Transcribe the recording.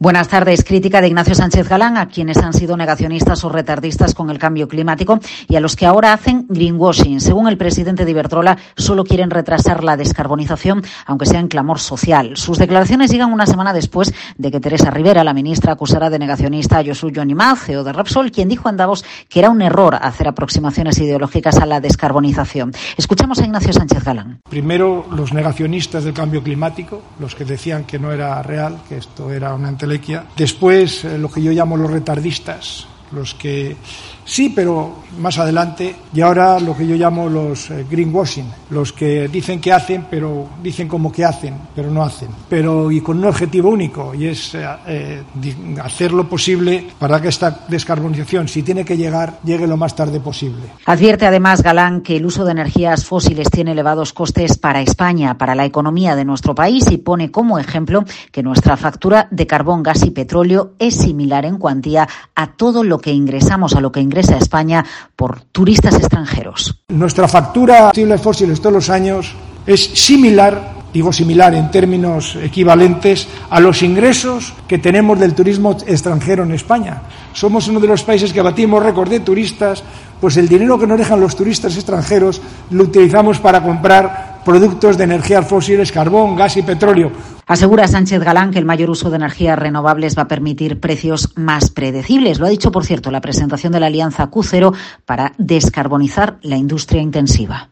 Buenas tardes. Crítica de Ignacio Sánchez Galán a quienes han sido negacionistas o retardistas con el cambio climático y a los que ahora hacen greenwashing. Según el presidente de Iberdrola, solo quieren retrasar la descarbonización, aunque sea en clamor social. Sus declaraciones llegan una semana después de que Teresa Rivera, la ministra, acusara de negacionista a Josu Jonimaz, CEO de Repsol, quien dijo en Davos que era un error hacer aproximaciones ideológicas a la descarbonización. Escuchamos a Ignacio Sánchez Galán. Primero, los negacionistas del cambio climático, los que decían que no era real, que esto era una Después, eh, lo que yo llamo los retardistas, los que sí, pero más adelante, y ahora lo que yo llamo los eh, greenwashing, los que dicen que hacen, pero dicen como que hacen, pero no hacen, pero y con un objetivo único, y es eh, eh, hacer lo posible para que esta descarbonización, si tiene que llegar, llegue lo más tarde posible. Advierte además Galán que el uso de energías fósiles tiene elevados costes para España, para la economía de nuestro país, y pone como ejemplo que nuestra factura de carbón, gas y petróleo es similar en cuantía a todo lo que ingresamos, a lo que ingresa España por turistas extranjeros. Nuestra factura de combustibles fósiles todos los años es similar digo similar en términos equivalentes a los ingresos que tenemos del turismo extranjero en España. Somos uno de los países que batimos récord de turistas, pues el dinero que nos dejan los turistas extranjeros lo utilizamos para comprar productos de energías fósiles, carbón, gas y petróleo. Asegura Sánchez Galán que el mayor uso de energías renovables va a permitir precios más predecibles. Lo ha dicho, por cierto, la presentación de la alianza Q0 para descarbonizar la industria intensiva.